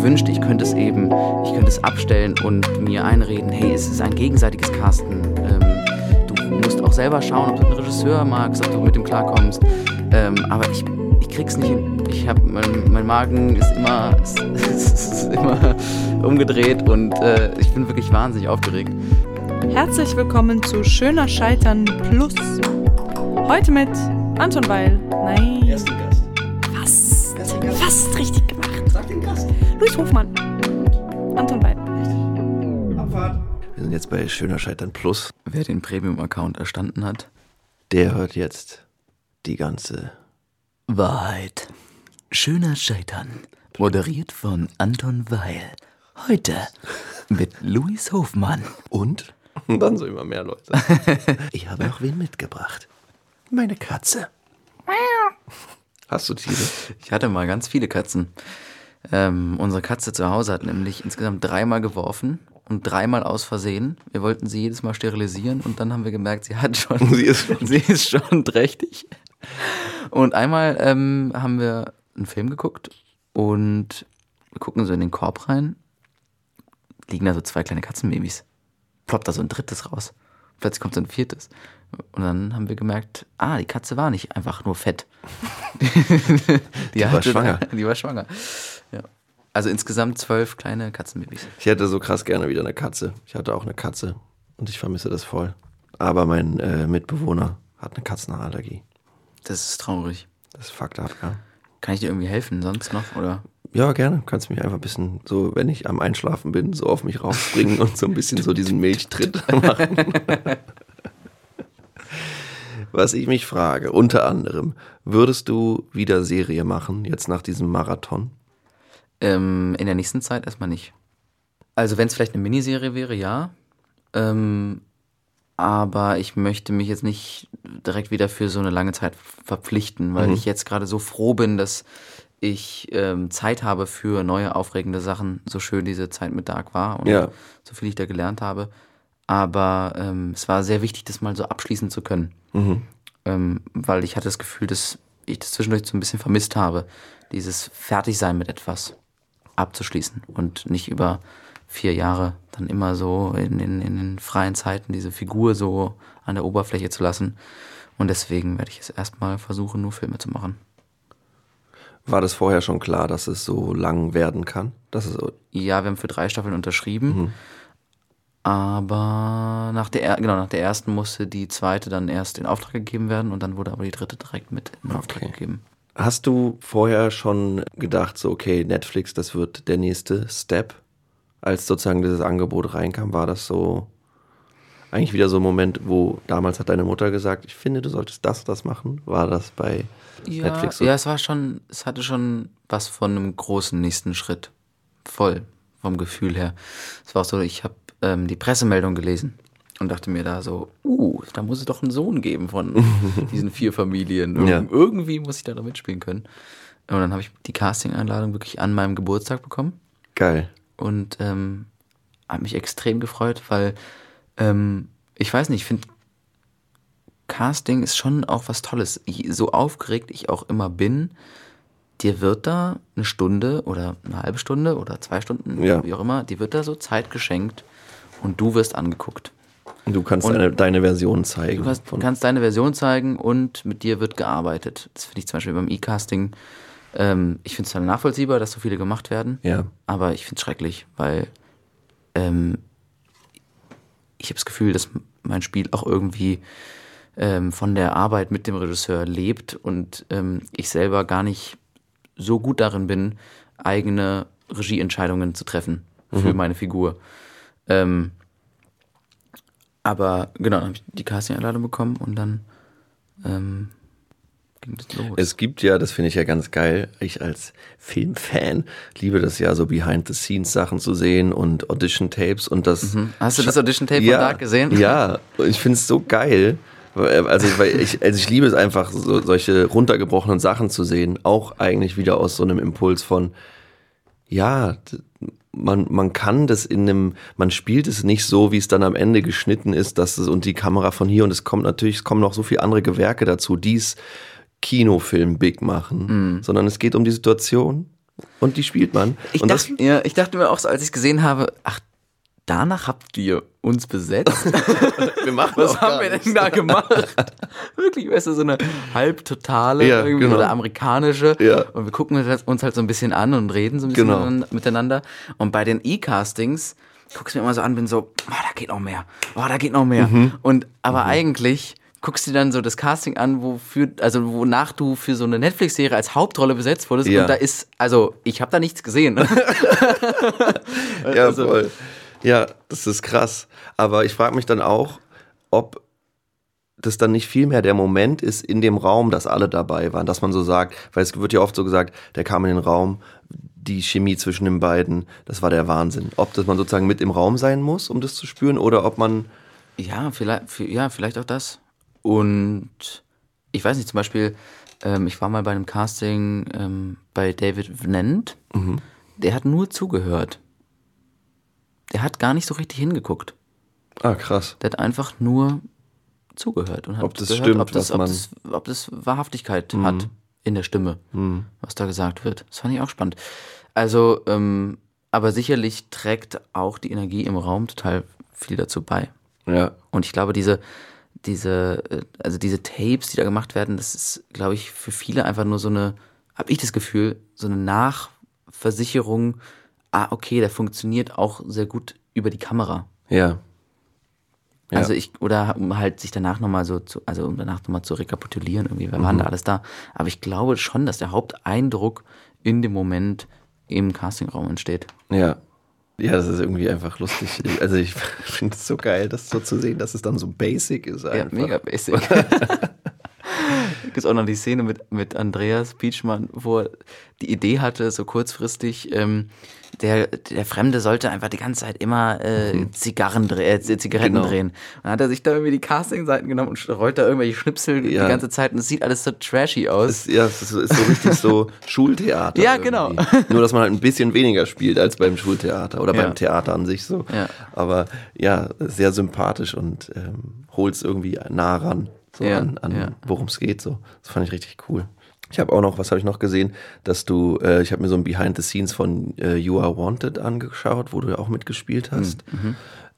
ich wünschte, ich könnte es eben, ich könnte es abstellen und mir einreden, hey, es ist ein gegenseitiges Casten. Ähm, du musst auch selber schauen, ob du den Regisseur magst, ob du mit dem klarkommst. Ähm, aber ich, ich krieg's nicht hin. Ich hab, mein, mein Magen ist immer, ist, ist immer umgedreht und äh, ich bin wirklich wahnsinnig aufgeregt. Herzlich willkommen zu Schöner Scheitern Plus. Heute mit Anton Weil. Nein. Ersten Gast. Fast. Fast richtig Luis Hofmann. Anton Weil. Abfahrt. Wir sind jetzt bei Schöner Scheitern Plus. Wer den Premium-Account erstanden hat, Der hört jetzt die ganze. Wahrheit. Schöner Scheitern. Moderiert von Anton Weil. Heute mit Luis Hofmann. Und? Und dann so immer mehr Leute. ich habe noch wen mitgebracht. Meine Katze. Hast du Tiere? Ich hatte mal ganz viele Katzen. Ähm, unsere Katze zu Hause hat nämlich insgesamt dreimal geworfen und dreimal aus Versehen. Wir wollten sie jedes Mal sterilisieren und dann haben wir gemerkt, sie hat schon, Sie ist schon- sie ist schon trächtig. Und einmal ähm, haben wir einen Film geguckt und wir gucken so in den Korb rein, liegen da so zwei kleine Katzenbabys. Ploppt da so ein drittes raus. Plötzlich kommt so ein viertes. Und dann haben wir gemerkt, ah, die Katze war nicht einfach nur fett. die, war schwanger. Die war schwanger. Ja. Also insgesamt zwölf kleine Katzenbabys. Ich hätte so krass gerne wieder eine Katze. Ich hatte auch eine Katze und ich vermisse das voll. Aber mein äh, Mitbewohner hat eine Katzenallergie. Das ist traurig. Das ist fucked up, ja. Kann ich dir irgendwie helfen sonst noch? Oder? Ja, gerne. Kannst mich einfach ein bisschen so, wenn ich am Einschlafen bin, so auf mich raufspringen und so ein bisschen so diesen Milchtritt machen. Was ich mich frage, unter anderem, würdest du wieder Serie machen, jetzt nach diesem Marathon? Ähm, in der nächsten Zeit erstmal nicht. Also wenn es vielleicht eine Miniserie wäre, ja. Ähm, aber ich möchte mich jetzt nicht direkt wieder für so eine lange Zeit verpflichten, weil ich jetzt gerade so froh bin, dass ich ähm, Zeit habe für neue aufregende Sachen, so schön diese Zeit mit Dark war und Ja. so viel ich da gelernt habe. Aber ähm, es war sehr wichtig, das mal so abschließen zu können. Ähm, weil ich hatte das Gefühl, dass ich das zwischendurch so ein bisschen vermisst habe, dieses Fertigsein mit etwas abzuschließen und nicht über vier Jahre dann immer so in, in, in den freien Zeiten diese Figur so an der Oberfläche zu lassen. Und deswegen werde ich es erstmal versuchen, nur Filme zu machen. War das vorher schon klar, dass es so lang werden kann? Dass es Ja, wir haben für drei Staffeln unterschrieben. Aber nach der, er- genau, nach der ersten musste die zweite dann erst in Auftrag gegeben werden und dann wurde aber die dritte direkt mit in Auftrag Okay. gegeben. Hast du vorher schon gedacht, so, okay, Netflix, das wird der nächste Step? Als sozusagen dieses Angebot reinkam, war das so eigentlich wieder so ein Moment, wo damals hat deine Mutter gesagt, ich finde, du solltest das, das machen. War das bei Ja, Netflix so? ja, es war schon, es hatte schon was von einem großen nächsten Schritt. Voll, vom Gefühl her. Es war auch so, ich habe ähm, die Pressemeldung gelesen und dachte mir da so, uh, da muss es doch einen Sohn geben von diesen vier Familien. Irg Ja. Irgendwie muss ich da, da mitspielen können. Und dann habe ich die Casting-Einladung wirklich an meinem Geburtstag bekommen Geil. Und ähm, habe mich extrem gefreut, weil ähm, ich weiß nicht, ich finde Casting ist schon auch was Tolles. Ich, so aufgeregt ich auch immer bin, dir wird da eine Stunde oder eine halbe Stunde oder zwei Stunden, Ja. wie auch immer, dir wird da so Zeit geschenkt und du wirst angeguckt. Und du kannst Und- deine, deine Version zeigen. Du kannst, kannst deine Version zeigen und mit dir wird gearbeitet. Das finde ich zum Beispiel beim E-Casting. Ähm, ich finde es dann nachvollziehbar, dass so viele gemacht werden. Ja. Aber ich finde es schrecklich, weil ähm, ich habe das Gefühl, dass mein Spiel auch irgendwie ähm, von der Arbeit mit dem Regisseur lebt und ähm, ich selber gar nicht so gut darin bin, eigene Regieentscheidungen zu treffen für meine Figur. Ähm, aber genau, dann habe ich die Casting-Einladung bekommen und dann los. Es gibt ja, das finde ich ja ganz geil, ich als Filmfan liebe das ja so Behind-the-Scenes-Sachen zu sehen und Audition-Tapes und das. Mhm. Hast du das Audition-Tape von ja, Dark gesehen? Ja, ich finde es so geil. weil- Also, weil ich, also ich liebe es einfach, so, solche runtergebrochenen Sachen zu sehen. Auch eigentlich wieder aus so einem Impuls von, ja, man, man kann das in einem, man spielt es nicht so, wie es dann am Ende geschnitten ist, dass es und die Kamera von hier und es kommt natürlich, es kommen noch so viele andere Gewerke dazu, die es Kinofilm big machen, sondern es geht um die Situation und die spielt man. Ich, und dachte, ja, ich dachte mir auch so, als ich es gesehen habe, ach, danach habt ihr uns besetzt? wir machen Was haben wir denn da gemacht? Wirklich, weißt du, so eine halbtotale Ja, irgendwie genau. oder amerikanische. Ja. Und wir gucken uns halt so ein bisschen an und reden so ein bisschen Genau. miteinander-. Und bei den E-Castings guckst du mir immer so an, bin so, oh, da geht noch mehr. Oh, da geht noch mehr. Mhm. Und aber eigentlich guckst du dir dann so das Casting an, wofür, also wonach du für so eine Netflix-Serie als Hauptrolle besetzt wurdest. Ja. Und da ist, also ich habe da nichts gesehen. Ja, Also- voll. Ja, das ist krass. Aber ich frage mich dann auch, ob das dann nicht viel mehr der Moment ist in dem Raum, dass alle dabei waren, dass man so sagt, weil es wird ja oft so gesagt, der kam in den Raum, die Chemie zwischen den beiden, das war der Wahnsinn. Ob das man sozusagen mit im Raum sein muss, um das zu spüren, oder ob man, Ja, vielleicht, vi- ja, vielleicht auch das. Und ich weiß nicht, zum Beispiel, ähm, ich war mal bei einem Casting ähm, bei David Vnent. Der hat nur zugehört. Der hat gar nicht so richtig hingeguckt. ah krass, Der hat einfach nur zugehört und hat Ob das gehört, stimmt, ob das, ob, Mhm. das, ob das Wahrhaftigkeit hat in der Stimme, was da gesagt wird. Das fand ich auch spannend. Also, ähm, aber sicherlich trägt auch die Energie im Raum total viel dazu bei. ja, Und ich glaube, diese, diese, äh, also diese Tapes, die da gemacht werden, das ist, glaube ich, für viele einfach nur so eine, habe ich das Gefühl, so eine Nachversicherung, ah, okay, der funktioniert auch sehr gut über die Kamera. ja, Ja. Also ich, oder um halt sich danach nochmal so zu, also um danach nochmal zu rekapitulieren, irgendwie, Mhm. waren da alles da. Aber ich glaube schon, dass der Haupteindruck in dem Moment im Castingraum entsteht. ja. Ja, das ist irgendwie einfach lustig. Also ich finde es so geil, das so zu sehen, dass es dann so basic ist Ja, einfach. mega basic. Gibt es auch noch die Szene mit, mit Andreas Pietschmann, wo er die Idee hatte, so kurzfristig, ähm, der, der Fremde sollte einfach die ganze Zeit immer äh, Zigarren dreh, äh, Zigaretten Genau. drehen. Und dann hat er sich da irgendwie die Casting-Seiten genommen und rollt da irgendwelche Schnipsel Ja. die ganze Zeit und es sieht alles so trashy aus. Es, ja, es ist, so- ist so richtig so Schultheater. Ja, irgendwie. genau. Nur, dass man halt ein bisschen weniger spielt als beim Schultheater oder Ja. beim Theater an sich so. Ja. Aber ja, sehr sympathisch und ähm, holt es irgendwie nah ran, so Ja, an, an ja. worum es geht. So. Das fand ich richtig cool. Ich habe auch noch, was habe ich noch gesehen, dass du, äh, ich habe mir so ein Behind the Scenes von äh, You Are Wanted angeschaut, wo du ja auch mitgespielt hast.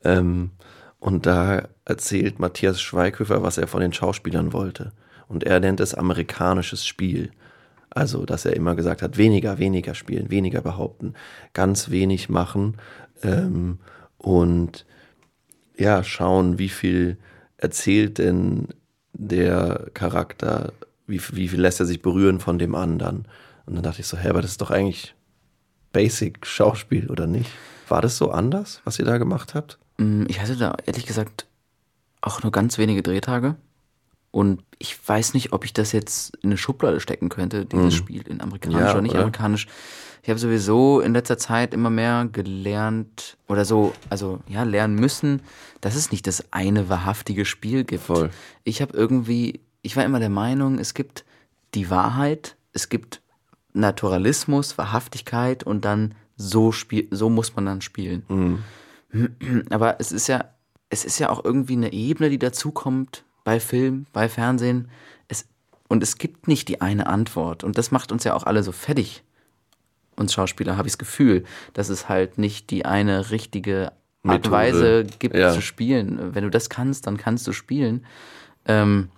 Ähm, und da erzählt Matthias Schweighöfer, was er von den Schauspielern wollte. Und er nennt es amerikanisches Spiel. Also, dass er immer gesagt hat, weniger, weniger spielen, weniger behaupten, ganz wenig machen ähm, und ja, schauen, wie viel erzählt denn der Charakter, wie, wie viel lässt er sich berühren von dem anderen. Und dann dachte ich so, hä, aber das ist doch eigentlich Basic Schauspiel, oder nicht? War das so anders, was ihr da gemacht habt? Mm, Ich hatte da ehrlich gesagt auch nur ganz wenige Drehtage. Und ich weiß nicht, ob ich das jetzt in eine Schublade stecken könnte, dieses Spiel in amerikanisch. Ja, oder nicht oder? amerikanisch. Ich habe sowieso in letzter Zeit immer mehr gelernt oder so, also ja, lernen müssen, dass es nicht das eine wahrhaftige Spiel gibt. Voll. Ich habe irgendwie, ich war immer der Meinung, es gibt die Wahrheit, es gibt Naturalismus, Wahrhaftigkeit und dann so spiel, so muss man dann spielen. Aber es ist ja, es ist ja auch irgendwie eine Ebene, die dazukommt bei Film, bei Fernsehen. Es, und es gibt nicht die eine Antwort. Und das macht uns ja auch alle so fertig. Uns Schauspieler habe ich das Gefühl, dass es halt nicht die eine richtige Art und. Weise gibt Ja. zu spielen. Wenn du das kannst, dann kannst du spielen. Ähm,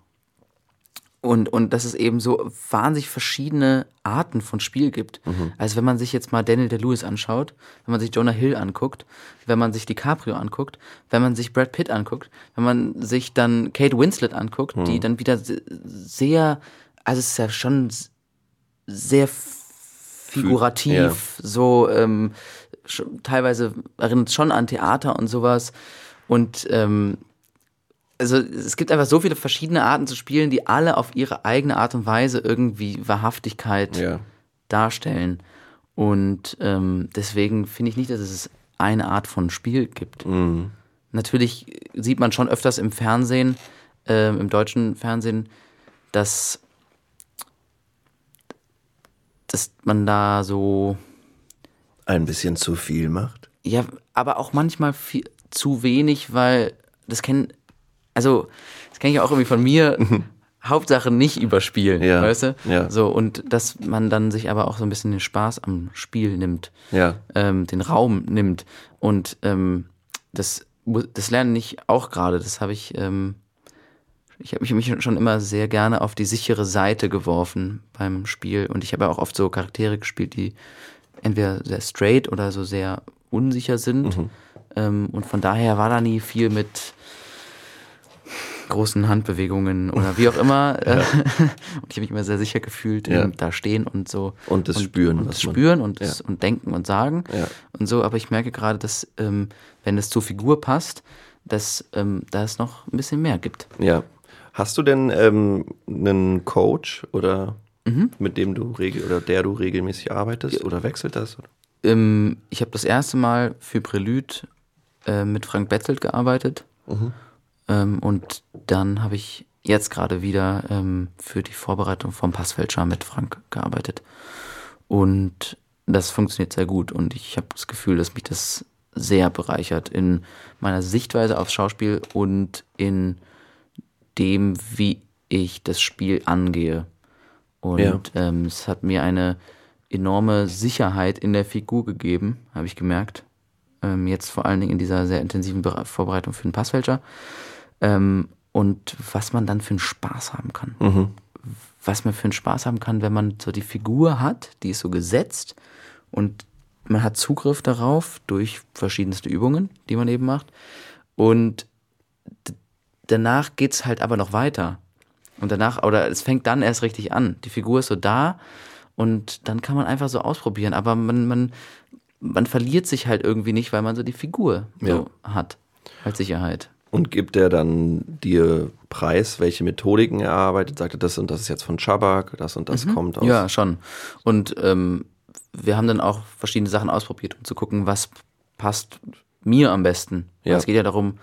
und, und dass es eben so wahnsinnig verschiedene Arten von Spiel gibt. Also wenn man sich jetzt mal Daniel Day-Lewis anschaut, wenn man sich Jonah Hill anguckt, wenn man sich DiCaprio anguckt, wenn man sich Brad Pitt anguckt, wenn man sich dann Kate Winslet anguckt, die dann wieder se- sehr, also es ist ja schon sehr figurativ, Ja. so ähm, teilweise erinnert es schon an Theater und sowas. Und ähm, also es gibt einfach so viele verschiedene Arten zu spielen, die alle auf ihre eigene Art und Weise irgendwie Wahrhaftigkeit Ja. darstellen. Und ähm, deswegen finde ich nicht, dass es eine Art von Spiel gibt. Natürlich sieht man schon öfters im Fernsehen, ähm, im deutschen Fernsehen, dass, dass man da so Ein bisschen zu viel macht. ja, aber auch manchmal viel, zu wenig, weil das kennen, also das kenne ich auch irgendwie von mir. Hauptsache nicht überspielen, Ja, weißt du? ja. So, und dass man dann sich aber auch so ein bisschen den Spaß am Spiel nimmt, Ja. ähm, den Raum nimmt. Und ähm, das, das lerne ich auch gerade. Das habe ich, ähm, ich habe mich, schon immer sehr gerne auf die sichere Seite geworfen beim Spiel. Und ich habe ja auch oft so Charaktere gespielt, die entweder sehr straight oder so sehr unsicher sind. Ähm, und von daher war da nie viel mit großen Handbewegungen oder wie auch immer. Und ich habe mich immer sehr sicher gefühlt, Ja. da stehen und so. Und das Spüren, Und das Spüren und, das, Ja. und Denken und Sagen und so. Aber ich merke gerade, dass, ähm, wenn es zur Figur passt, dass ähm, da es noch ein bisschen mehr gibt. Ja. Hast du denn ähm, einen Coach oder Mhm. mit dem du regel oder der du regelmäßig arbeitest oder wechselt das? Ähm, ich habe das erste Mal für Prelude äh, mit Frank Betzelt gearbeitet. Ähm, und dann habe ich jetzt gerade wieder ähm, für die Vorbereitung vom Passfälscher mit Frank gearbeitet. Und das funktioniert sehr gut. Und ich habe das Gefühl, dass mich das sehr bereichert in meiner Sichtweise aufs Schauspiel und in dem, wie ich das Spiel angehe. Und Ja. ähm, es hat mir eine enorme Sicherheit in der Figur gegeben, habe ich gemerkt. Ähm, jetzt vor allen Dingen in dieser sehr intensiven Bere- Vorbereitung für den Passfälscher. Ähm, und was man dann für einen Spaß haben kann. Was man für einen Spaß haben kann, wenn man so die Figur hat, die ist so gesetzt und man hat Zugriff darauf durch verschiedenste Übungen, die man eben macht. Und danach geht's halt aber noch weiter. Und danach, oder es fängt dann erst richtig an. Die Figur ist so da und dann kann man einfach so ausprobieren. Aber man, man, man verliert sich halt irgendwie nicht, weil man so die Figur so hat als Sicherheit. Und gibt er dann dir Preis, welche Methodiken er arbeitet? Sagt er, das und das ist jetzt von Schabak, das und das kommt aus. Mhm. Ja, schon. Und ähm, wir haben dann auch verschiedene Sachen ausprobiert, um zu gucken, was passt mir am besten. Ja. Es geht ja darum,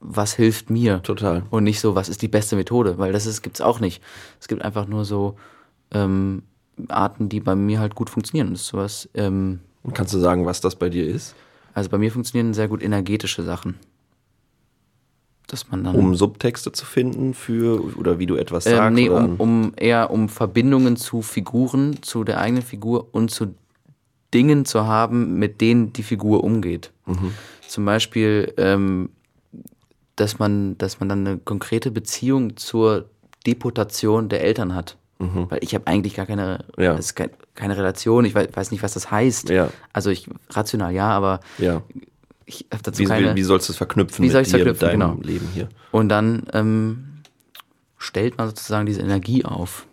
was hilft mir. Total. Und nicht so, was ist die beste Methode, weil das ist, gibt's auch nicht. Es gibt einfach nur so ähm, Arten, die bei mir halt gut funktionieren. Und sowas, ähm, Und kannst du sagen, was das bei dir ist? also bei mir funktionieren sehr gut energetische Sachen. Dass man dann. Um Subtexte zu finden für oder wie du etwas Ähm, sagst? nee, oder um, um eher um Verbindungen zu Figuren, zu der eigenen Figur und zu Dingen zu haben, mit denen die Figur umgeht. Zum Beispiel, ähm, dass man, dass man dann eine konkrete Beziehung zur Deportation der Eltern hat. Weil ich habe eigentlich gar keine, Ja. das ist kein, keine Relation. Ich weiß, weiß nicht, was das heißt. Ja. Also ich rational ja, aber ja. ich habe dazu Wie, keine. wie, wie sollst du es verknüpfen Wie mit soll ich's dir, verknüpfen, mit deinem genau. Leben hier? Und dann ähm, stellt man sozusagen diese Energie auf.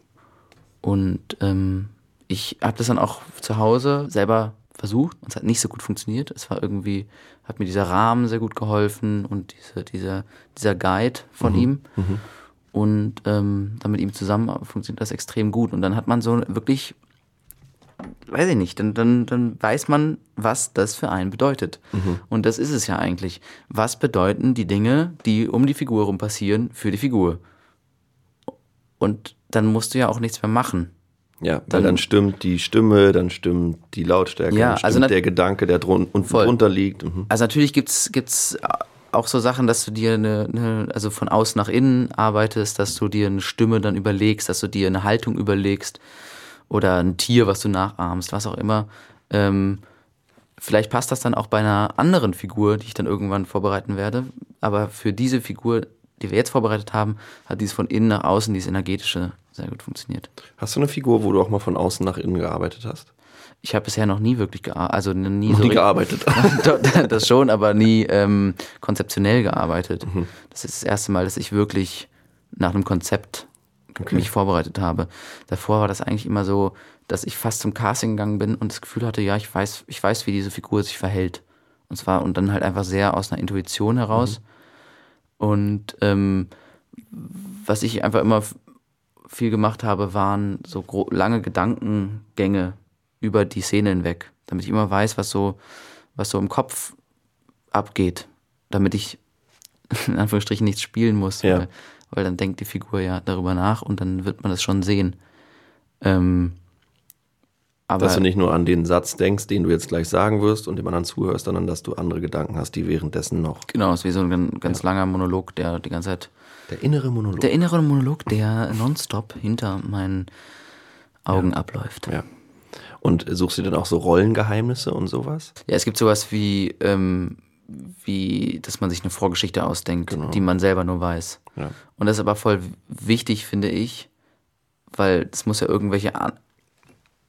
Und ähm, ich habe das dann auch zu Hause selber versucht und es hat nicht so gut funktioniert. Es war irgendwie, hat mir dieser Rahmen sehr gut geholfen und diese, dieser, dieser Guide von ihm. Und ähm, dann mit ihm zusammen funktioniert das extrem gut. Und dann hat man so wirklich, weiß ich nicht, dann, dann, dann weiß man, was das für einen bedeutet. Und das ist es ja eigentlich. Was bedeuten die Dinge, die um die Figur herum passieren, für die Figur? Und dann musst du ja auch nichts mehr machen. Ja, weil Dann- dann stimmt die Stimme, dann stimmt die Lautstärke, Ja, dann stimmt also der Gedanke, der drun unten drunter liegt. Mhm. Also natürlich gibt's gibt's auch so Sachen, dass du dir eine, eine, also von außen nach innen arbeitest, dass du dir eine Stimme dann überlegst, dass du dir eine Haltung überlegst oder ein Tier, was du nachahmst, was auch immer. Ähm, vielleicht passt das dann auch bei einer anderen Figur, die ich dann irgendwann vorbereiten werde. Aber für diese Figur, die wir jetzt vorbereitet haben, hat dies von innen nach außen, dieses energetische, sehr gut funktioniert. Hast du eine Figur, wo du auch mal von außen nach innen gearbeitet hast? Ich habe bisher noch nie wirklich gearbeitet, also nie Noch so nie gearbeitet. Das schon, aber nie ähm, konzeptionell gearbeitet. Mhm. Das ist das erste Mal, dass ich wirklich nach einem Konzept mich vorbereitet habe. Davor war das eigentlich immer so, dass ich fast zum Casting gegangen bin und das Gefühl hatte, ja, ich weiß, ich weiß, wie diese Figur sich verhält. Und zwar und dann halt einfach sehr aus einer Intuition heraus. Und ähm, was ich einfach immer viel gemacht habe, waren so lange Gedankengänge über die Szene hinweg, damit ich immer weiß, was so, was so im Kopf abgeht, damit ich in Anführungsstrichen nichts spielen muss, Ja. weil, weil dann denkt die Figur ja darüber nach und dann wird man das schon sehen. Ähm, Aber dass du nicht nur an den Satz denkst, den du jetzt gleich sagen wirst und dem anderen zuhörst, sondern dass du andere Gedanken hast, die währenddessen noch. genau, es ist wie so ein gan- ganz langer Monolog, der die ganze Zeit. Der innere Monolog. Der innere Monolog, der nonstop hinter meinen Augen abläuft. ja. Und suchst du dann auch so Rollengeheimnisse und sowas? Ja, es gibt sowas wie, ähm, wie, dass man sich eine Vorgeschichte ausdenkt, die man selber nur weiß. Ja. Und das ist aber voll wichtig, finde ich, weil es muss ja irgendwelche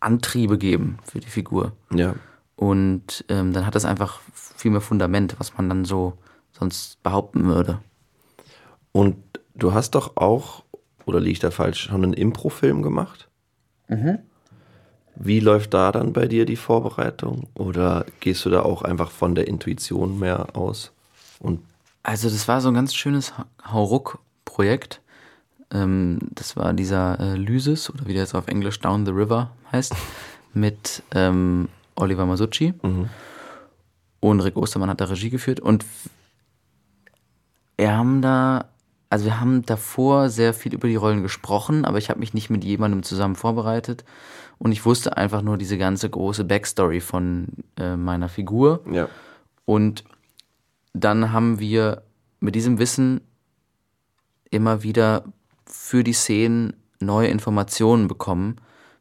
Antriebe geben für die Figur. Ja. Und ähm, dann hat das einfach viel mehr Fundament, was man dann so sonst behaupten würde. Und du hast doch auch, oder liege ich da falsch, schon einen Impro-Film gemacht? Wie läuft da dann bei dir die Vorbereitung? Oder gehst du da auch einfach von der Intuition mehr aus? Und Also das war so ein ganz schönes Ha- Hauruck-Projekt. Ähm, das war dieser äh, Lysis, oder wie der jetzt auf Englisch Down the River heißt, mit ähm, Oliver Masucci. Und Rick Ostermann hat da Regie geführt. Und wir haben da, also wir haben davor sehr viel über die Rollen gesprochen, aber ich habe mich nicht mit jemandem zusammen vorbereitet. Und ich wusste einfach nur diese ganze große Backstory von äh, meiner Figur. ja. Und dann haben wir mit diesem Wissen immer wieder für die Szenen neue Informationen bekommen,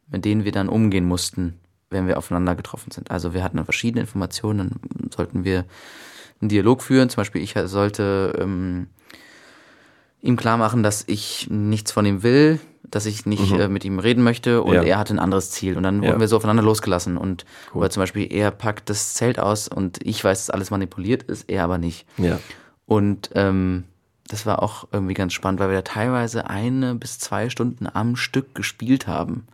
mit denen wir dann umgehen mussten, wenn wir aufeinander getroffen sind. Also wir hatten dann verschiedene Informationen, dann sollten wir einen Dialog führen. Zum Beispiel, ich sollte ähm, ihm klar machen, dass ich nichts von ihm will, dass ich nicht äh, mit ihm reden möchte und Ja. er hatte ein anderes Ziel. Und dann Ja. wurden wir so aufeinander losgelassen. Und oder zum Beispiel, er packt das Zelt aus und ich weiß, dass alles manipuliert ist, er aber nicht. Ja. Und ähm, das war auch irgendwie ganz spannend, weil wir da teilweise eine bis zwei Stunden am Stück gespielt haben,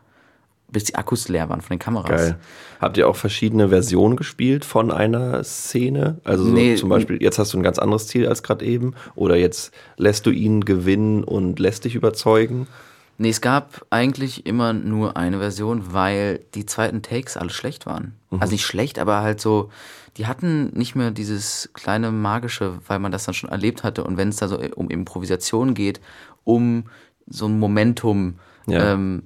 bis die Akkus leer waren von den Kameras. Geil. Habt ihr auch verschiedene Versionen gespielt von einer Szene? Also so Nee. zum Beispiel, jetzt hast du ein ganz anderes Ziel als gerade eben. Oder jetzt lässt du ihn gewinnen und lässt dich überzeugen. Nee, es gab eigentlich immer nur eine Version, weil die zweiten Takes alle schlecht waren. Also nicht schlecht, aber halt so, die hatten nicht mehr dieses kleine Magische, weil man das dann schon erlebt hatte. Und wenn es da so um Improvisation geht, um so ein Momentum, Ja. ähm,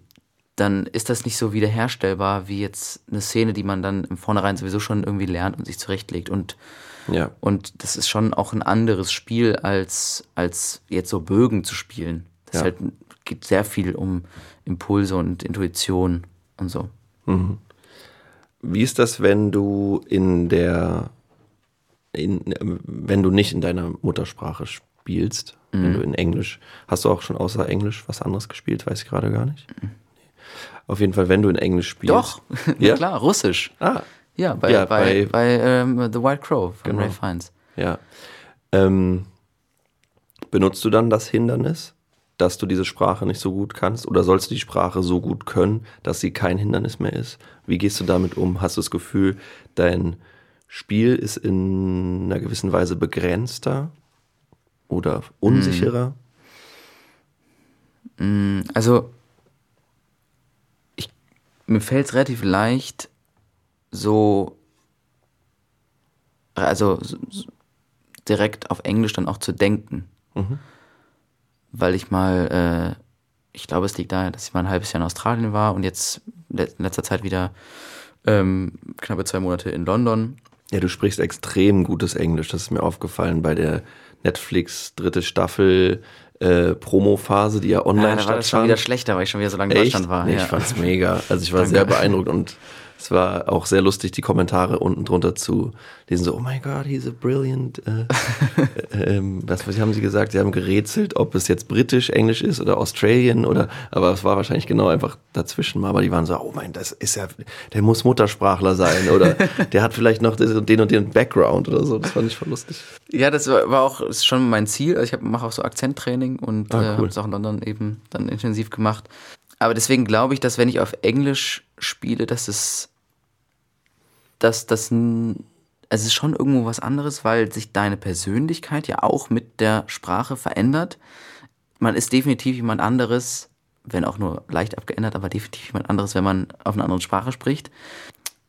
dann ist das nicht so wiederherstellbar wie jetzt eine Szene, die man dann im Vornherein sowieso schon irgendwie lernt und sich zurechtlegt. Und Ja. und das ist schon auch ein anderes Spiel, als, als jetzt so Bögen zu spielen. Das Ja. ist halt, geht sehr viel um Impulse und Intuition und so. Wie ist das, wenn du in der, in, wenn du nicht in deiner Muttersprache spielst, wenn du in Englisch, hast du auch schon außer Englisch was anderes gespielt, weiß ich gerade gar nicht. Nee. Auf jeden Fall, wenn du in Englisch spielst. Doch, ja klar, Russisch. Ah, Ja, bei, Ja, bei, bei- bei, ähm, The White Crow von Genau. Ray Fiennes. ja. Ähm, benutzt du dann das Hindernis, dass du diese Sprache nicht so gut kannst? Oder sollst du die Sprache so gut können, dass sie kein Hindernis mehr ist? Wie gehst du damit um? Hast du das Gefühl, dein Spiel ist in einer gewissen Weise begrenzter oder unsicherer? Also, ich, mir fällt es relativ leicht, so, also so- so direkt auf Englisch dann auch zu denken. Weil ich mal, äh, ich glaube, es liegt daher, dass ich mal ein halbes Jahr in Australien war und jetzt in letzter Zeit wieder ähm, knappe zwei Monate in London. Ja, du sprichst extrem gutes Englisch. Das ist mir aufgefallen bei der Netflix dritte Staffel äh, Promo-Phase, die ja online Ah, da war das schon stattfand. wieder schlechter, weil ich schon wieder so lange in? Deutschland war. Nee, ja. Ich fand's mega. Also ich war Danke. sehr beeindruckt und es war auch sehr lustig, die Kommentare unten drunter zu lesen. So, oh my God, he's a brilliant. Äh, äh, ähm, was, was haben sie gesagt? Sie haben gerätselt, ob es jetzt britisch, englisch ist oder Australian oder, aber es war wahrscheinlich genau einfach dazwischen. Aber die waren so, oh mein, das ist ja, der muss Muttersprachler sein oder der hat vielleicht noch den und den Background oder so. Das fand ich voll lustig. Ja, das war auch ist schon mein Ziel. Also ich mache auch so Akzenttraining und Ah, äh, cool. habe es auch in London eben dann intensiv gemacht. Aber deswegen glaube ich, dass wenn ich auf Englisch spiele, dass es, dass das, es ist schon irgendwo was anderes, weil sich deine Persönlichkeit ja auch mit der Sprache verändert. Man ist definitiv jemand anderes, wenn auch nur leicht abgeändert, aber definitiv jemand anderes, wenn man auf einer anderen Sprache spricht.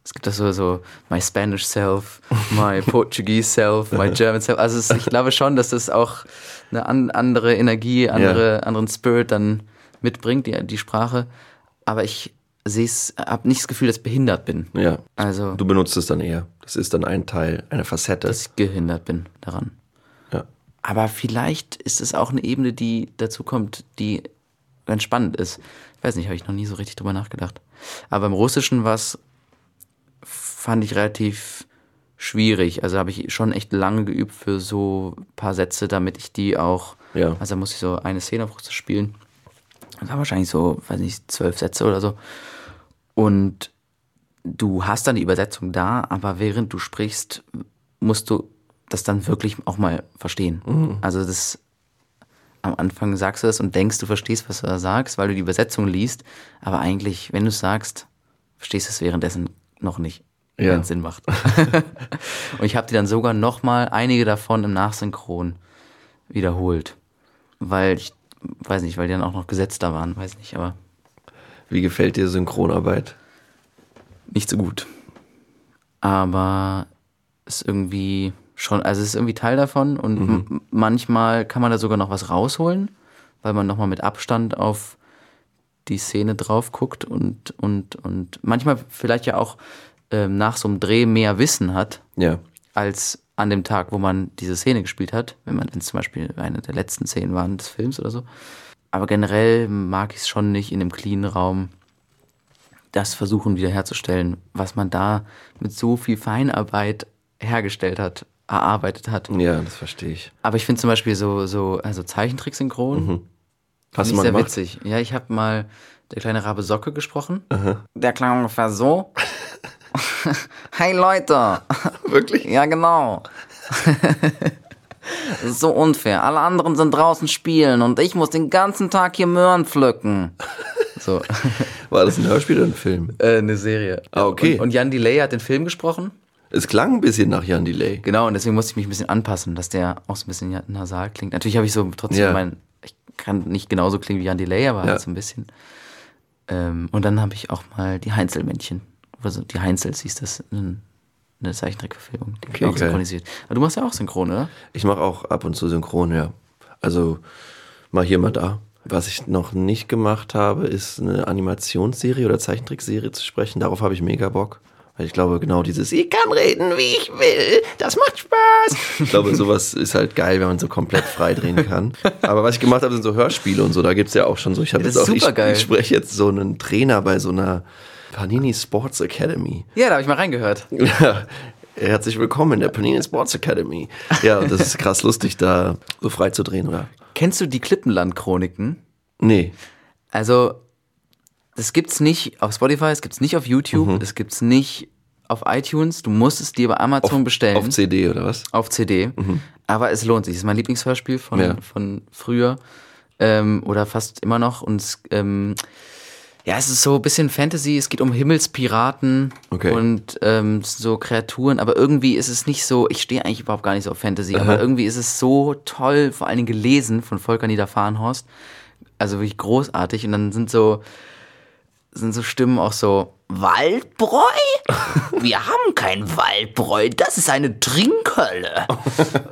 Es gibt das so, so my Spanish self, my Portuguese self, my German self. Also es, ich glaube schon, dass das auch eine an, andere Energie, andere, anderen Spirit dann mitbringt, die, die Sprache. Aber ich, seh's, hab nicht das Gefühl, dass ich behindert bin. Ja. Also, Du benutzt es dann eher. Das ist dann ein Teil, eine Facette. dass ich gehindert bin daran. ja. Aber vielleicht ist es auch eine Ebene, die dazu kommt, die ganz spannend ist. Ich weiß nicht, habe ich noch nie so richtig drüber nachgedacht. Aber im Russischen was fand ich relativ schwierig. Also habe ich schon echt lange geübt für so ein paar Sätze, damit ich die auch. Ja. Also da musste ich so eine Szene auf Russisch spielen. Das war wahrscheinlich so, weiß nicht, zwölf Sätze oder so. Und du hast dann die Übersetzung da, aber während du sprichst, musst du das dann wirklich auch mal verstehen. Also das am Anfang sagst du das und denkst, du verstehst, was du da sagst, weil du die Übersetzung liest, aber eigentlich, wenn du es sagst, verstehst du es währenddessen noch nicht, Ja. wenn es Sinn macht. und ich habe die dann sogar noch mal einige davon im Nachsynchron wiederholt, weil ich weiß nicht, weil die dann auch noch gesetzter waren, weiß nicht, aber Wie gefällt dir Synchronarbeit? nicht so gut. Aber ist irgendwie schon, also es ist irgendwie Teil davon und m- manchmal kann man da sogar noch was rausholen, weil man nochmal mit Abstand auf die Szene drauf guckt und, und, und manchmal vielleicht ja auch ähm, nach so einem Dreh mehr Wissen hat, Ja. als an dem Tag, wo man diese Szene gespielt hat, wenn man wenn es zum Beispiel eine der letzten Szenen waren des Films oder so. Aber generell mag ich es schon nicht in einem cleanen Raum, das versuchen wiederherzustellen, was man da mit so viel Feinarbeit hergestellt hat, erarbeitet hat. Ja, das verstehe ich. Aber ich finde zum Beispiel so, so also Zeichentrick-Synchron Hast Finde du mal sehr gemacht? witzig. Ja, ich habe mal der kleine Rabe Socke gesprochen. Der klang ungefähr so. hey Leute. Wirklich? Ja, genau. Das ist so unfair. Alle anderen sind draußen spielen und ich muss den ganzen Tag hier Möhren pflücken. So. War das ein Hörspiel oder ein Film? Äh, eine Serie. Ah, okay. Und, und Jan Delay hat den Film gesprochen. Es klang ein bisschen nach Jan Delay. Genau, und deswegen musste ich mich ein bisschen anpassen, dass der auch so ein bisschen nasal klingt. Natürlich habe ich so trotzdem Ja. mein, ich kann nicht genauso klingen wie Jan Delay, aber Ja. halt so ein bisschen. Ähm, und dann habe ich auch mal die Heinzelmännchen, also die Heinzels hieß das, eine Zeichentrickverfilmung, die Okay, auch geil. synchronisiert. Aber du machst ja auch synchron, oder? Ich mache auch ab und zu synchron, ja. Also mal hier, mal da. Was ich noch nicht gemacht habe, ist eine Animationsserie oder Zeichentrickserie zu sprechen. Darauf habe ich mega Bock. Weil ich glaube, genau dieses, ich kann reden, wie ich will, das macht Spaß. Ich glaube, sowas ist halt geil, wenn man so komplett frei drehen kann. Aber was ich gemacht habe, sind so Hörspiele und so. Da gibt es ja auch schon so. Ich habe jetzt auch, ich, ich spreche jetzt so einen Trainer bei so einer Panini Sports Academy. Ja, da habe ich mal reingehört. Ja, herzlich willkommen in der Panini Sports Academy. Ja, und das ist krass lustig, da so frei zu drehen, oder? Kennst du die Klippenland-Chroniken? Nee. Also, das gibt's nicht auf Spotify, es gibt's nicht auf YouTube, Mhm. es gibt's nicht auf iTunes. Du musst es dir bei Amazon bestellen. Auf CD oder was? auf CD. Aber es lohnt sich. Es ist mein Lieblingshörspiel von, Ja. von früher ähm, oder fast immer noch. Und es, ähm, ja, es ist so ein bisschen Fantasy. Es geht um Himmelspiraten Okay. und ähm, so Kreaturen. Aber irgendwie ist es nicht so. Ich stehe eigentlich überhaupt gar nicht so auf Fantasy. Aber irgendwie ist es so toll, vor allen Dingen gelesen von Volker Niederfahrenhorst. Also wirklich großartig. Und dann sind so sind so Stimmen auch so, Waldbräu? Wir haben kein Waldbräu, das ist eine Trinkhölle.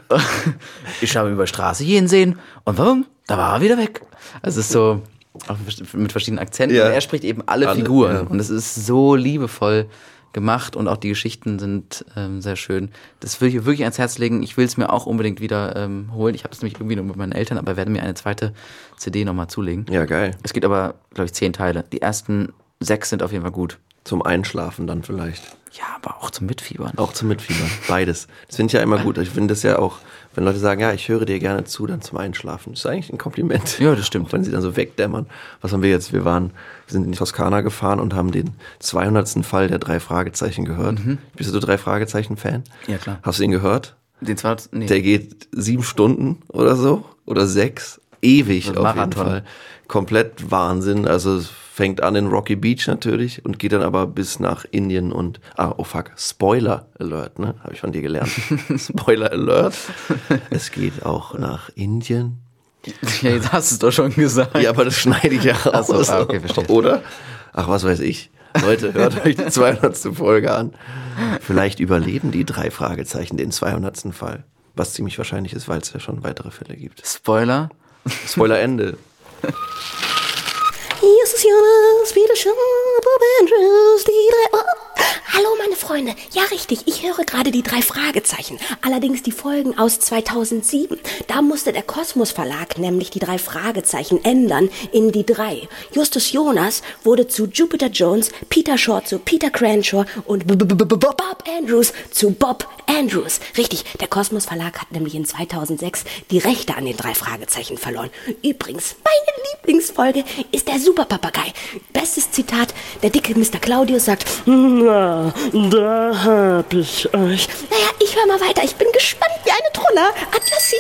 ich habe ihn über Straße gehen sehen und warum? Da war er wieder weg. Also es ist so auch mit verschiedenen Akzenten. Ja. Und er spricht eben alle, Alle, Figuren. ja. Und es ist so liebevoll gemacht und auch die Geschichten sind ähm, sehr schön. Das will ich wirklich ans Herz legen. Ich will es mir auch unbedingt wieder ähm, holen. Ich habe es nämlich irgendwie nur mit meinen Eltern, aber werde mir eine zweite CD nochmal zulegen. Ja, geil. Es gibt aber, glaube ich, zehn Teile. Die ersten sechs sind auf jeden Fall gut. Zum Einschlafen dann vielleicht. Ja, aber auch zum Mitfiebern. Auch zum Mitfiebern. Beides. Das finde ich ja immer gut. Ich finde das ja auch, wenn Leute sagen, ja, ich höre dir gerne zu, dann zum Einschlafen. Das ist eigentlich ein Kompliment. Ja, das stimmt. Auch wenn sie dann so wegdämmern. Was haben wir jetzt? Wir waren, wir sind in die Toskana gefahren und haben den 200. Fall der drei Fragezeichen gehört. Bist du drei Fragezeichen-Fan? Mhm. Ja, klar. Hast du ihn gehört? Den zwar, nee. Der geht sieben Stunden oder so oder sechs. Ewig ein auf jeden. Fall. Komplett Wahnsinn. Also fängt an in Rocky Beach natürlich und geht dann aber bis nach Indien und ah oh fuck Spoiler Alert ne habe ich von dir gelernt Spoiler Alert es geht auch nach Indien ja, jetzt hast du es doch schon gesagt. ja aber das schneide ich ja raus so, ah, okay, verstehe. oder ach was weiß ich Leute hört euch die 200. Folge an vielleicht überleben die drei Fragezeichen den 200. Fall was ziemlich wahrscheinlich ist weil es ja schon weitere Fälle gibt Spoiler. Spoiler Ende Hier ist Justus Jonas, Peter Shaw, Bob Andrews, die drei... Oh. Hallo meine Freunde, ja richtig, ich höre gerade die drei Fragezeichen, allerdings die Folgen aus 2007. Da musste der Kosmos Verlag nämlich die drei Fragezeichen ändern in die drei. Justus Jonas wurde zu Jupiter Jones, Peter Shaw zu Peter Cranshaw und Bob Andrews zu Bob Andrews. Richtig, der Kosmos Verlag hat nämlich in 2006 die Rechte an den drei Fragezeichen verloren. Übrigens, meine Lieblingsfolge ist der Superpapagei. Bestes Zitat, der dicke Mr. Claudius sagt, na, da hab ich euch. Naja, ich höre mal weiter. Ich bin gespannt wie eine Troller. Atlasie.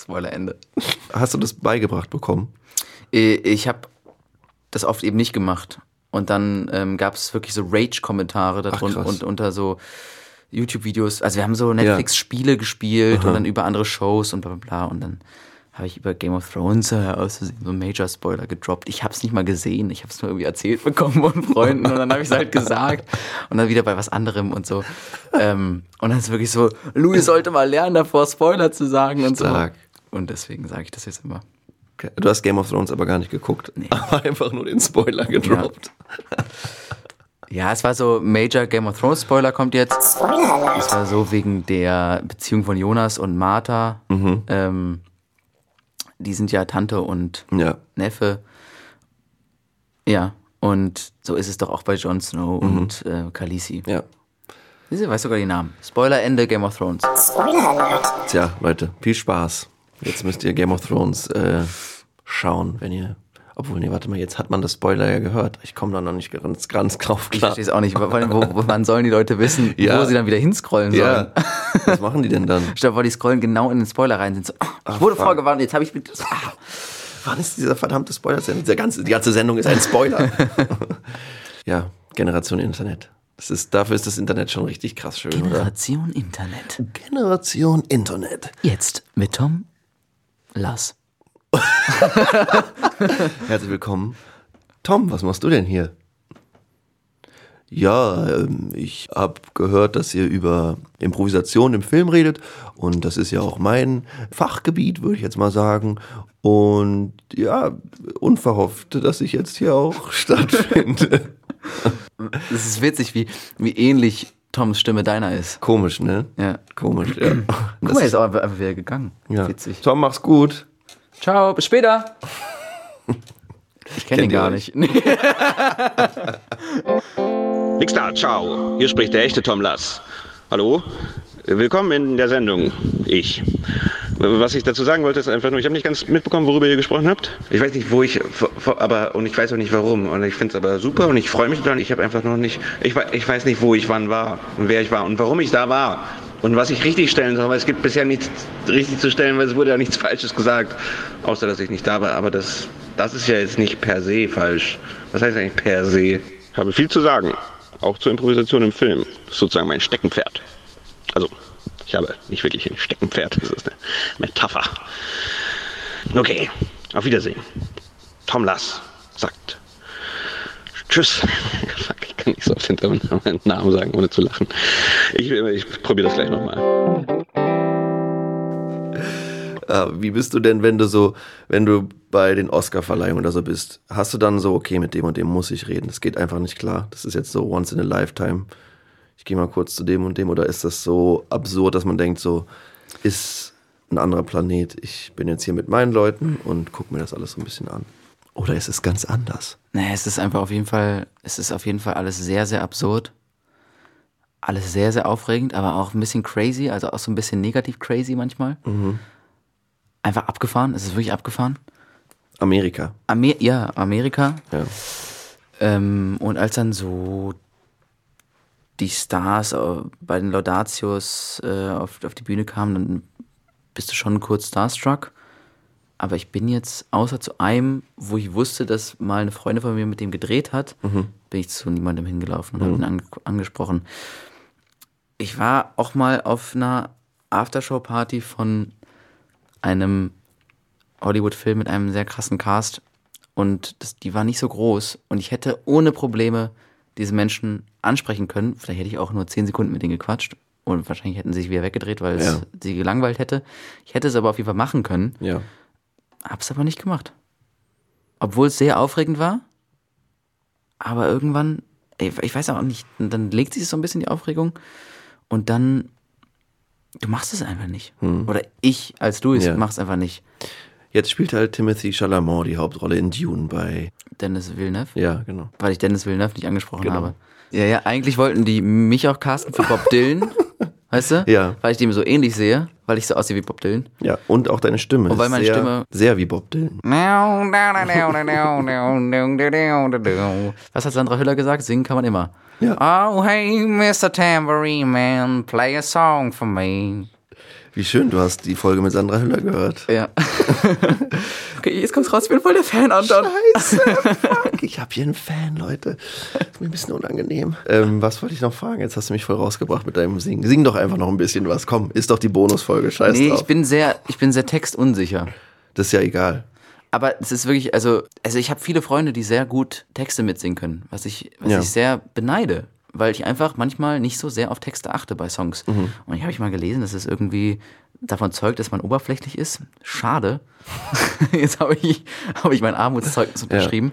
Spoiler Ende. Hast du das beigebracht bekommen? Äh, Ich habe das oft eben nicht gemacht. Und dann ähm, gab es wirklich so Rage-Kommentare darunter krass. und unter so YouTube-Videos. Also wir haben so Netflix-Spiele gespielt und dann über andere Shows und bla bla bla. Und dann habe ich über Game of Thrones äh, aus so einen Major-Spoiler gedroppt. Ich habe es nicht mal gesehen. Ich habe es nur irgendwie erzählt bekommen von Freunden und dann habe ich es halt gesagt. Und dann wieder bei was anderem und so. Ähm, und dann ist wirklich so, Louis sollte mal lernen, davor Spoiler zu sagen und Stark. so. Und deswegen sage ich das jetzt immer. Okay. Du hast Game of Thrones aber gar nicht geguckt. Aber einfach nur den Spoiler gedroppt. Ja, es war so Major Game of Thrones Spoiler kommt jetzt. Spoiler Es war so wegen der Beziehung von Jonas und Martha. Ähm, die sind ja Tante und Ja. Neffe. Ja, und so ist es doch auch bei Jon Snow und äh, Khaleesi. Ja. Sie weiß sogar die Namen. Spoiler Ende Game of Thrones. Tja, Leute, viel Spaß. Jetzt müsst ihr Game of Thrones äh, schauen, wenn ihr. Obwohl, nee, warte mal, jetzt hat man das Spoiler ja gehört. Ich komme da noch nicht ganz, ganz drauf Ich klar. verstehe es auch nicht. Wo, wann sollen die Leute wissen, Ja. wo sie dann wieder hinscrollen sollen? Ja. Was machen die denn dann? Dir vor, die scrollen genau in den Spoiler rein. Sind so, oh, ich wurde fuck. vorgewarnt, jetzt habe ich mit. Ah. Wann ist dieser verdammte Spoiler-Sendung? Der ganze, die ganze Sendung ist ein Spoiler. ja, Generation Internet. Das ist, dafür ist das Internet schon richtig krass schön, oder? Generation Internet. Generation Internet. Jetzt mit Tom Lass. Herzlich willkommen. Tom, was machst du denn hier? Ja, ähm, ich habe gehört, dass ihr über Improvisation im Film redet und das ist ja auch mein Fachgebiet, würde ich jetzt mal sagen. Und ja, unverhofft, dass ich jetzt hier auch stattfinde. Es ist witzig, wie, wie ähnlich Toms Stimme deiner ist. Komisch, ne? Ja. Komisch, ja. Guck mal, er ist auch einfach wieder gegangen. ja. Witzig. Tom, mach's gut. Ciao, bis später. Ich kenne ihn Kennt ihr gar euch? nicht. Nix da, ciao. Hier spricht der echte Tom Lass. Hallo? Willkommen in der Sendung. Ich. Was ich dazu sagen wollte, ist einfach nur, ich habe nicht ganz mitbekommen, worüber ihr gesprochen habt. Ich weiß nicht, wo ich, aber, und ich weiß auch nicht warum. Und ich finde es aber super und ich freue mich dran. Ich habe einfach noch nicht, ich, ich weiß nicht, wo ich wann war und wer ich war und warum ich da war. Und was ich richtig stellen soll, weil es gibt bisher nichts richtig zu stellen, weil es wurde ja nichts Falsches gesagt. Außer, dass ich nicht da war. Aber das, das ist ja jetzt nicht per se falsch. Was heißt eigentlich per se? Ich habe viel zu sagen. Auch zur Improvisation im Film. Das ist sozusagen mein Steckenpferd. Also, ich habe nicht wirklich ein Steckenpferd. Das ist eine Metapher. Okay, auf Wiedersehen. Tom Lass sagt Tschüss. Fuck, ich kann nicht so oft hinter meinen Namen sagen, ohne zu lachen. Ich, ich probiere das gleich nochmal. Äh, wie bist du denn, wenn du so, wenn du bei den Oscar-Verleihungen oder so bist? Hast du dann so, okay, mit dem und dem muss ich reden? Das geht einfach nicht klar. Das ist jetzt so once in a lifetime. Ich gehe mal kurz zu dem und dem. Oder ist das so absurd, dass man denkt, so ist ein anderer Planet. Ich bin jetzt hier mit meinen Leuten und gucke mir das alles so ein bisschen an. Oder ist es ganz anders? Nee, es ist einfach auf jeden Fall, es ist auf jeden Fall alles sehr, sehr absurd. Alles sehr, sehr aufregend, aber auch ein bisschen crazy, also auch so ein bisschen negativ crazy manchmal. Einfach abgefahren, es ist wirklich abgefahren. Amerika. Amer ja, Amerika. Ja. Ähm, und als dann so die Stars äh, bei den Laudatios äh, auf, auf die Bühne kamen, dann bist du schon kurz starstruck. Aber ich bin jetzt, außer zu einem, wo ich wusste, dass mal eine Freundin von mir mit dem gedreht hat, bin ich zu niemandem hingelaufen und habe ihn ange angesprochen. Ich war auch mal auf einer Aftershow-Party von einem Hollywood-Film mit einem sehr krassen Cast und das, die war nicht so groß und ich hätte ohne Probleme diese Menschen ansprechen können. Vielleicht hätte ich auch nur zehn Sekunden mit denen gequatscht und wahrscheinlich hätten sie sich wieder weggedreht, weil es Ja. sie gelangweilt hätte. Ich hätte es aber auf jeden Fall machen können, Ja. Hab's aber nicht gemacht. Obwohl es sehr aufregend war, aber irgendwann, ich weiß auch nicht, dann legt sich so ein bisschen die Aufregung und dann, du machst es einfach nicht. Oder ich als Louis Ja. mach's einfach nicht. Jetzt spielt halt Timothy Chalamet die Hauptrolle in Dune bei. Dennis Villeneuve, Ja, genau. weil ich Dennis Villeneuve nicht angesprochen Genau. habe. Ja, ja, eigentlich wollten die mich auch casten für Bob Dylan, weißt du? Ja. Weil ich dem so ähnlich sehe, weil ich so aussehe wie Bob Dylan. Ja, und auch deine Stimme. Und weil meine sehr, Stimme- Sehr wie Bob Dylan. Was hat Sandra Hüller gesagt? Singen kann man immer. Ja. Oh, hey, Mr. Tambourine Man, play a song for me. Wie schön, du hast die Folge mit Sandra Hüller gehört. Ja. okay, jetzt kommt's raus, ich bin voll der Fan, Anton. Scheiße, fuck. Ich habe hier einen Fan, Leute. Ist mir ein bisschen unangenehm. Ähm, was wollte ich noch fragen? Jetzt hast du mich voll rausgebracht mit deinem Singen. Sing doch einfach noch ein bisschen was. Komm, ist doch die Bonusfolge. Scheiß Nee, drauf. ich bin sehr, ich bin sehr textunsicher. das ist ja egal. Aber es ist wirklich, also, also ich habe viele Freunde, die sehr gut Texte mitsingen können, was ich, was Ja. ich sehr beneide, weil ich einfach manchmal nicht so sehr auf Texte achte bei Songs. Mhm. Und ich habe ich mal gelesen, dass es irgendwie davon zeugt, dass man oberflächlich ist. Schade. Jetzt habe ich, habe ich mein Armutszeugnis unterschrieben.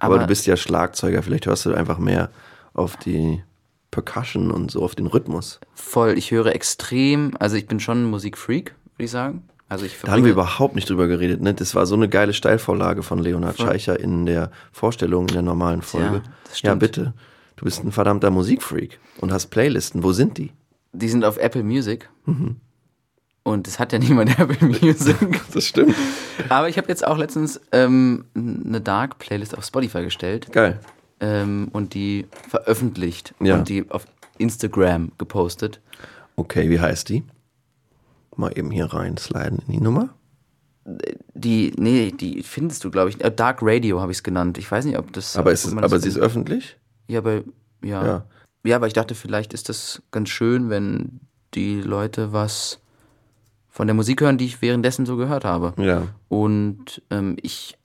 Aber, du bist ja Schlagzeuger. Vielleicht hörst du einfach mehr auf die Percussion und so auf den Rhythmus. voll, ich höre extrem, also ich bin schon ein Musikfreak, würde ich sagen. Also ich Da haben wir überhaupt nicht drüber geredet. Ne? Das war so eine geile Steilvorlage von Leonhard Scheicher in der Vorstellung in der normalen Folge. ja, stimmt. bitte. Du bist ein verdammter Musikfreak und hast Playlisten. Wo sind die? Die sind auf Apple Music. Mhm. Und es hat ja niemand Apple Music. Das stimmt. Aber ich habe jetzt auch letztens ähm, eine Dark-Playlist auf Spotify gestellt Geil. ähm, und die veröffentlicht Ja. und die auf Instagram gepostet. Okay, wie heißt die? Mal eben hier rein sliden in die Nummer. Die, nee, die findest du, glaube ich. Äh, Dark Radio habe ich es genannt. Ich weiß nicht, ob das. Aber, ist es, das aber sie ist öffentlich? Ja, aber ja. Ja. ja. aber ich dachte, vielleicht ist das ganz schön, wenn die Leute was von der Musik hören, die ich währenddessen so gehört habe. Ja. Und ähm, ich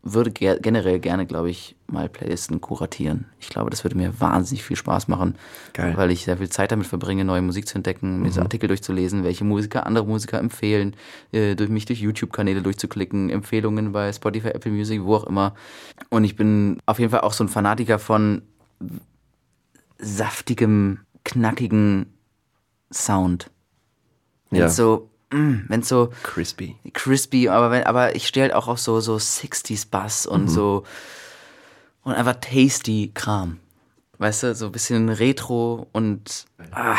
würde ger generell gerne, glaube ich, mal Playlisten kuratieren. Ich glaube, das würde mir wahnsinnig viel Spaß machen, Geil. weil ich sehr viel Zeit damit verbringe, neue Musik zu entdecken, mir so Artikel durchzulesen, welche Musiker andere Musiker empfehlen, äh, durch mich durch YouTube-Kanäle durchzuklicken, Empfehlungen bei Spotify, Apple Music, wo auch immer. Und ich bin auf jeden Fall auch so ein Fanatiker von saftigem, knackigen Sound. Ja. so, mm, wenn so Crispy. crispy, aber wenn, aber ich stehe halt auch auf so, so 60s Bass Mhm. und so und einfach tasty Kram. Weißt du, so ein bisschen Retro und ah.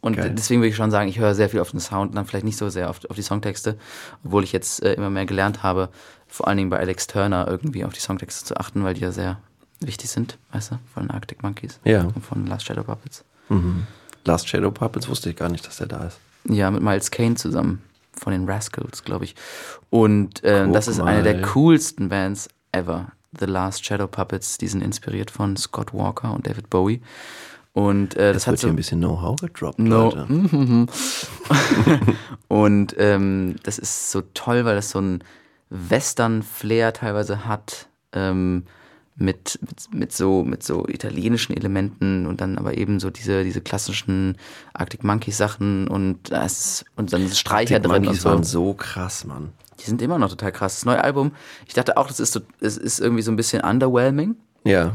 Und Geil. deswegen würde ich schon sagen, ich höre sehr viel auf den Sound und dann vielleicht nicht so sehr auf, auf die Songtexte, obwohl ich jetzt äh, immer mehr gelernt habe, vor allen Dingen bei Alex Turner irgendwie auf die Songtexte zu achten, weil die ja sehr wichtig sind, weißt du, von den Arctic Monkeys Ja. und von Last Shadow Puppets. Last Shadow Puppets wusste ich gar nicht, dass der da ist. Ja, mit Miles Kane zusammen. Von den Rascals, glaube ich. Und äh, das ist eine der mal. coolsten Bands ever. The Last Shadow Puppets. Die sind inspiriert von Scott Walker und David Bowie. Und äh, das Es hat wird hier so. ein bisschen Know-how gedroppt, No. Leute. Und ähm, das ist so toll, weil das so ein Western-Flair teilweise hat. Ähm, mit, mit, mit, so, mit so italienischen Elementen und dann aber eben so diese, diese klassischen Arctic Monkeys Sachen und, das, und dann Streicher Die drin und Monkeys so. waren so krass, Mann. Die sind immer noch total krass. Das neue Album, ich dachte auch, das ist so, es ist irgendwie so ein bisschen underwhelming. Ja.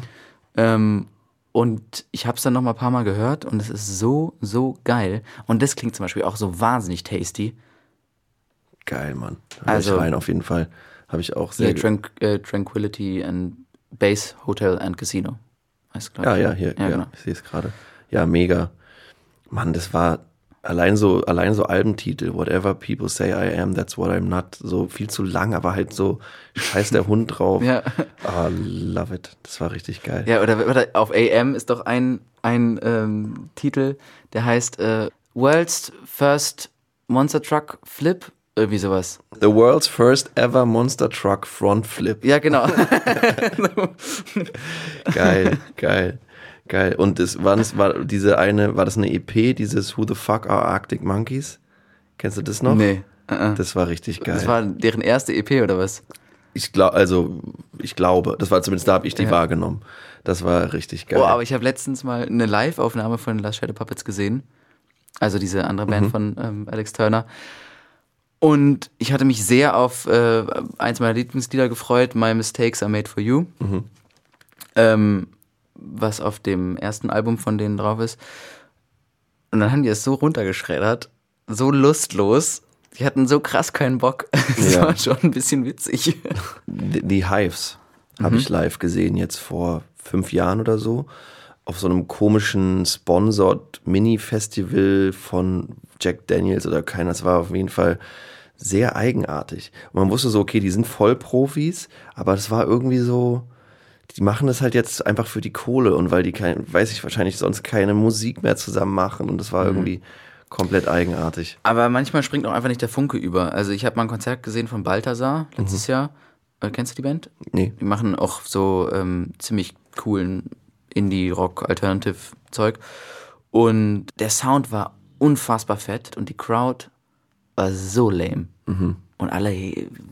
Ähm, und ich habe es dann noch mal ein paar Mal gehört und es ist so, so geil. Und das klingt zum Beispiel auch so wahnsinnig tasty. Geil, Mann. Da Also- rein auf jeden Fall. Habe ich auch sehr. Hier, ge- Tranq äh, Tranquility and Base Hotel and Casino. Heißt, glaub ja, ich. ja, hier, ja, genau. ich sehe es gerade. Ja, mega. Mann, das war allein so, allein so Albentitel, whatever people say I am, that's what I'm not, so viel zu lang, aber halt so scheiß der Hund drauf. Ja. Ah, love it. Das war richtig geil. Ja, oder, oder auf AM ist doch ein, ein ähm, Titel, der heißt äh, World's First Monster Truck Flip, irgendwie sowas. The world's first ever Monster Truck Front Flip. Ja, genau. Geil, geil, geil. Und das war, das war diese eine, war das eine EP, dieses Who the fuck are Arctic Monkeys? Kennst du das noch? nee. Uh Das war richtig geil. Das war deren erste EP oder was? ich glaube, also ich glaube, das war zumindest da habe ich die Ja. wahrgenommen. Das war richtig geil. Oh, aber ich habe letztens mal eine Live-Aufnahme von Last Shadow Puppets gesehen. Also diese andere Band von ähm, Alex Turner. Und ich hatte mich sehr auf äh, eins meiner Lieblingslieder gefreut, My Mistakes Are Made for You. Ähm, was auf dem ersten Album von denen drauf ist. Und dann haben die es so runtergeschreddert, so lustlos. Die hatten so krass keinen Bock. Das Ja. war schon ein bisschen witzig. Die, Hives habe ich live gesehen, jetzt vor fünf Jahren oder so. Auf so einem komischen Sponsored Mini-Festival von Jack Daniels oder keiner. Das war auf jeden Fall sehr eigenartig. Und man wusste so, okay, die sind Vollprofis, aber das war irgendwie so, die machen das halt jetzt einfach für die Kohle und weil die kein, weiß ich wahrscheinlich sonst keine Musik mehr zusammen machen und das war irgendwie komplett eigenartig. Aber manchmal springt auch einfach nicht der Funke über. Also ich habe mal ein Konzert gesehen von Balthasar letztes Jahr. Äh, kennst du die Band? Nee. Die machen auch so ähm, ziemlich coolen Indie-Rock-Alternative-Zeug. Und der Sound war unfassbar fett und die Crowd war so lame. Und alle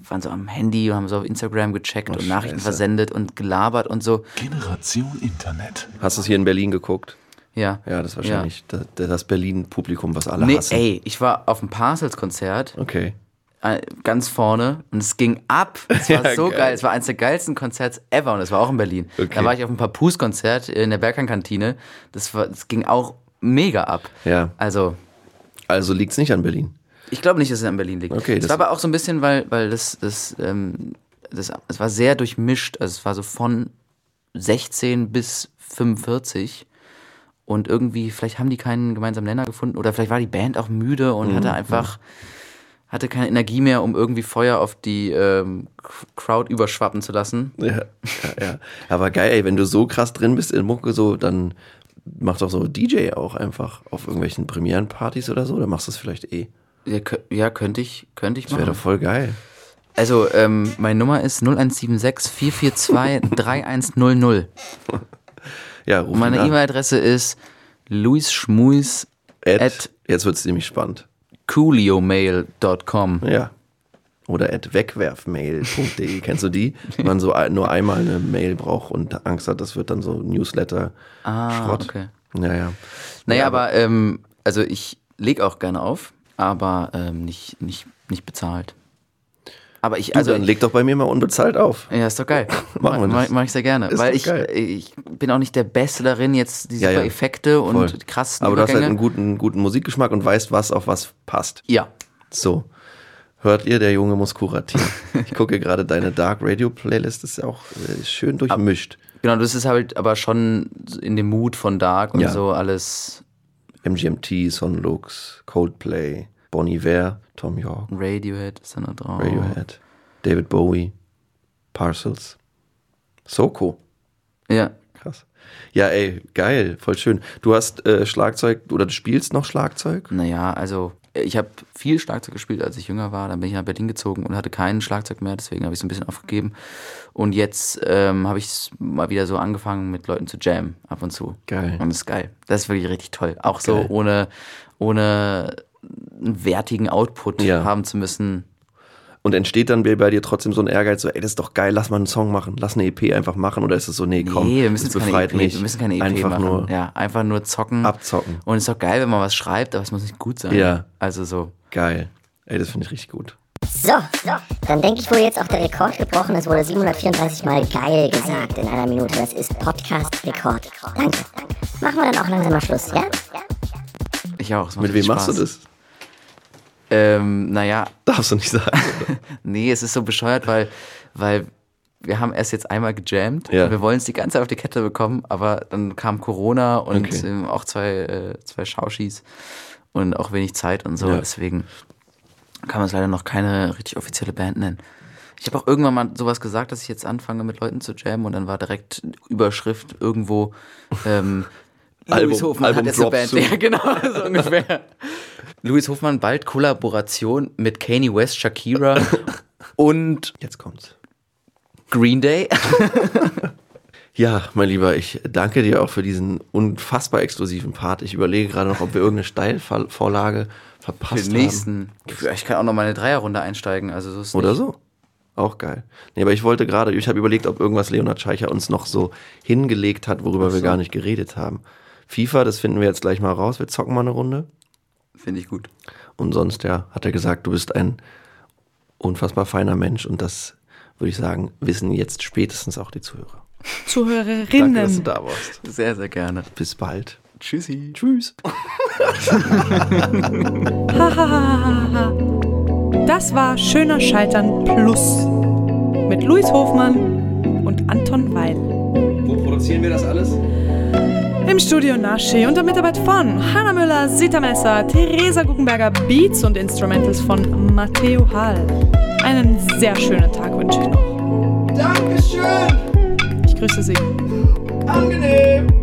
waren so am Handy und haben so auf Instagram gecheckt und Nachrichten Scheiße. versendet und gelabert und so. Generation Internet. Hast du es hier in Berlin geguckt? Ja. Ja, das ist wahrscheinlich das, das Berlin-Publikum, was alle Nee, hassen. ey, ich war auf dem Parcels-Konzert Okay. äh, ganz vorne und es ging ab. Es war Ja, so geil. geil. Es war eines der geilsten Konzerts ever und es war auch in Berlin. Okay. Da war ich auf einem Papus-Konzert in der Berghain-Kantine. Das, war- das ging auch mega ab. Ja. Also, Also liegt es nicht an Berlin. Ich glaube nicht, dass es an Berlin liegt. Okay, es das- war aber auch so ein bisschen, weil, weil das, das, ähm, das, es war sehr durchmischt. Also es war so von 16 bis 45. Und irgendwie, vielleicht haben die keinen gemeinsamen Nenner gefunden oder vielleicht war die Band auch müde und Mhm, hatte einfach, hatte keine Energie mehr, um irgendwie Feuer auf die ähm, Crowd überschwappen zu lassen. Ja, ja, ja. Aber geil, ey, wenn du so krass drin bist in Mucke, so, dann mach doch so DJ auch einfach auf irgendwelchen Premierenpartys oder so, dann machst du es vielleicht eh. Ja, kö- ja könnte ich, könnte ich Das wäre machen. doch voll geil. Also, ähm, meine Nummer ist 0176 442 3100. Ja, ruf Und meine. E-Mail-Adresse ist luisschmuis At, at jetzt wird es nämlich spannend. cooliomail.com. Ja. Oder at wegwerfmail.de. Kennst du die? Wenn man so nur einmal eine Mail braucht und Angst hat, das wird dann so Newsletter. Ah, Schrott. okay. Ja, ja. Naja, Ja, aber, ähm, also ich lege auch gerne auf, aber ähm, nicht, nicht, nicht bezahlt. Aber ich, Also dann leg doch bei mir mal unbezahlt auf. ja, ist doch geil. Machen wir mach, das. mach ich sehr gerne. Ist weil ich, geil. ich bin auch nicht der Beste darin, jetzt die Ja, ja. Effekte und Voll. die krassen Aber du hast halt einen guten, guten Musikgeschmack und weißt, was auf was passt. ja, So. Hört ihr, der Junge muss kuratieren. Ich gucke gerade deine Dark Radio Playlist, ist ja auch äh, schön durchmischt. genau, das ist halt aber schon in dem Mut von Dark und Ja. so alles MGMT, Son Lux, Coldplay, Bon Iver, Tom York, Radiohead ist da noch drauf. Radiohead, David Bowie, Parcels, Soko. Ja, Krass. Ja, ey, geil, voll schön. Du hast äh, Schlagzeug oder du spielst noch Schlagzeug? naja, also ich habe viel Schlagzeug gespielt, als ich jünger war. Dann bin ich nach Berlin gezogen und hatte keinen Schlagzeug mehr, deswegen habe ich so ein bisschen aufgegeben. Und jetzt ähm, habe ich mal wieder so angefangen, mit Leuten zu jammen, ab und zu. Geil. Und das ist geil. Das ist wirklich richtig toll. Auch so Geil. ohne, ohne einen wertigen Output Ja. haben zu müssen. Und entsteht dann bei dir trotzdem so ein Ehrgeiz, so, ey, das ist doch geil, lass mal einen Song machen, lass eine EP einfach machen oder ist es so, nee, komm, nee, wir müssen das jetzt keine befreit EP, mich. wir müssen keine EP einfach machen. nur ja, einfach nur zocken. abzocken. Und es ist doch geil, wenn man was schreibt, aber es muss nicht gut sein. Ja. Also so. Geil. Ey, das finde ich richtig gut. So, dann denke ich, wurde jetzt auch der Rekord gebrochen. Es wurde 734 Mal geil gesagt in einer Minute. Das ist Podcast-Rekord. Danke. Machen wir dann auch langsam mal Schluss, ja? Ich auch. Mit wem richtig machst du Spaß. das? Ähm, naja, Darfst du nicht sagen. nee, es ist so bescheuert, weil, weil wir haben erst jetzt einmal gejammt. Ja. Wir wollen es die ganze Zeit auf die Kette bekommen, aber dann kam Corona und Okay. ähm, auch zwei, äh, zwei Schauschis und auch wenig Zeit und so. Ja. Deswegen kann man es leider noch keine richtig offizielle Band nennen. Ich habe auch irgendwann mal sowas gesagt, dass ich jetzt anfange mit Leuten zu jammen und dann war direkt Überschrift irgendwo ähm, Album- Album hat jetzt eine Band. soon. Ja, genau, so ungefähr. Louis Hofmann bald Kollaboration mit Kanye West, Shakira und Jetzt kommt's. Green Day. Ja, mein Lieber, ich danke dir auch für diesen unfassbar exklusiven Part. Ich überlege gerade noch, ob wir irgendeine Steilvorlage Für verpasst den nächsten. Ja, Ich kann auch noch mal eine Dreierrunde einsteigen. Also so ist haben. Oder nicht. so. Auch geil. Nee, aber ich wollte gerade, ich habe überlegt, ob irgendwas Leonhard Scheicher uns noch so hingelegt hat, worüber wir gar nicht geredet haben. FIFA, das finden wir jetzt gleich mal raus. Wir zocken mal eine Runde. Finde ich gut. Und sonst, ja, hat er gesagt, du bist ein unfassbar feiner Mensch und das würde ich sagen, wissen jetzt spätestens auch die Zuhörer. Zuhörerinnen. Danke, dass du da warst. Sehr, sehr gerne. Bis bald. Tschüssi. Tschüss. Das war Schöner Scheitern Plus mit Luis Hofmann und Anton Weil. Wo produzieren wir das alles? Im Studio Naschi unter Mitarbeit von Hanna Müller, Sita Messer, Theresa Guggenberger, Beats und Instrumentals von Matteo Hall. Einen sehr schönen Tag wünsche ich noch. Dankeschön. Ich grüße Sie. Angenehm.